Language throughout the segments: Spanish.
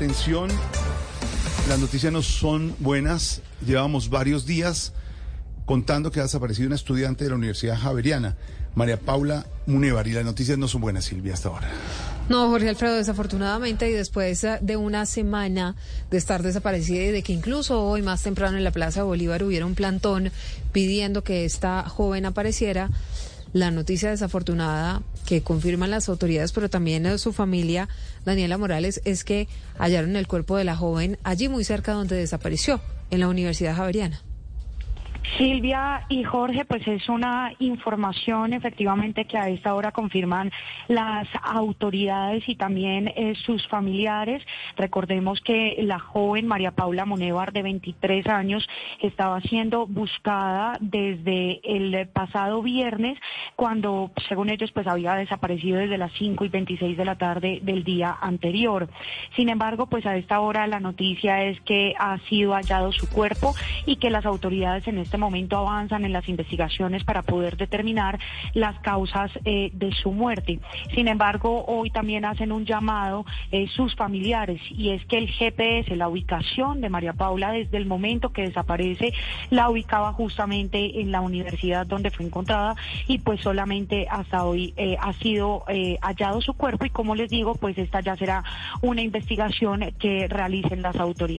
Atención, las noticias no son buenas. Llevamos varios días contando que ha desaparecido una estudiante de la Universidad Javeriana, María Paula Munevar, y las noticias no son buenas, Silvia, hasta ahora. No, Jorge Alfredo, desafortunadamente, y después eh, de una semana de estar desaparecida y de que incluso hoy más temprano en la Plaza Bolívar hubiera un plantón pidiendo que esta joven apareciera, la noticia desafortunada que confirman las autoridades, pero también su familia, Daniela Morales, es que hallaron el cuerpo de la joven allí muy cerca donde desapareció, en la Universidad Javeriana. Silvia y Jorge, pues es una información efectivamente que a esta hora confirman las autoridades y también eh, sus familiares. Recordemos que la joven María Paula Monevar, de 23 años, estaba siendo buscada desde el pasado viernes, cuando, según ellos, pues había desaparecido desde las 5 y 26 de la tarde del día anterior. Sin embargo, pues a esta hora la noticia es que ha sido hallado su cuerpo y que las autoridades en este momento avanzan en las investigaciones para poder determinar las causas eh, de su muerte. Sin embargo, hoy también hacen un llamado eh, sus familiares y es que el GPS, la ubicación de María Paula desde el momento que desaparece, la ubicaba justamente en la universidad donde fue encontrada y pues solamente hasta hoy eh, ha sido hallado su cuerpo y como les digo, pues esta ya será una investigación que realicen las autoridades.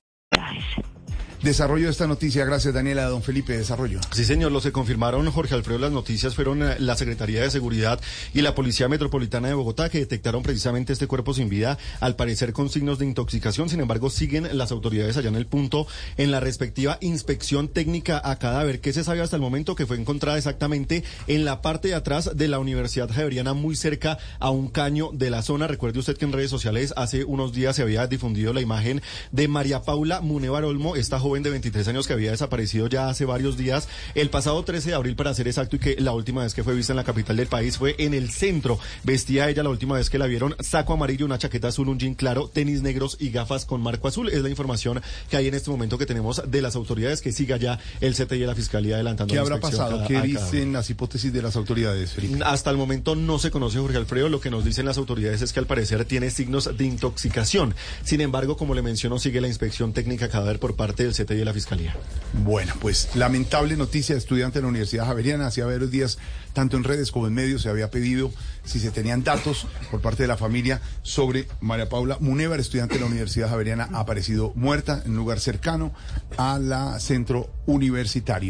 Desarrollo de esta noticia, gracias Daniela, don Felipe, desarrollo. Sí, señor, los que confirmaron, Jorge Alfredo, las noticias fueron eh, la Secretaría de Seguridad y la Policía Metropolitana de Bogotá, que detectaron precisamente este cuerpo sin vida, al parecer con signos de intoxicación. Sin embargo, siguen las autoridades allá en el punto en la respectiva inspección técnica a cadáver, que se sabe hasta el momento que fue encontrada exactamente en la parte de atrás de la Universidad Javeriana, muy cerca a un caño de la zona. Recuerde usted que en redes sociales hace unos días se había difundido la imagen de María Paula Munevar Olmo, esta joven de 23 años que había desaparecido ya hace varios días, el pasado 13 de abril para ser exacto y que la última vez que fue vista en la capital del país fue en el centro. Vestía ella la última vez que la vieron saco amarillo, una chaqueta azul, un jean claro, tenis negros y gafas con marco azul. Es la información que hay en este momento que tenemos de las autoridades que siga ya el CTI y la Fiscalía adelantando. ¿Qué habrá pasado? ¿Qué dicen las hipótesis de las autoridades, Felipe? Hasta el momento no se conoce, Jorge Alfredo. Lo que nos dicen las autoridades es que al parecer tiene signos de intoxicación. Sin embargo, como le menciono, sigue la inspección técnica cadáver por parte del La Fiscalía. Bueno, pues lamentable noticia estudiante de la Universidad Javeriana. Hacía varios días, tanto en redes como en medios, se había pedido si se tenían datos por parte de la familia sobre María Paula Munevar, estudiante de la Universidad Javeriana, ha aparecido muerta en un lugar cercano a la centro universitario.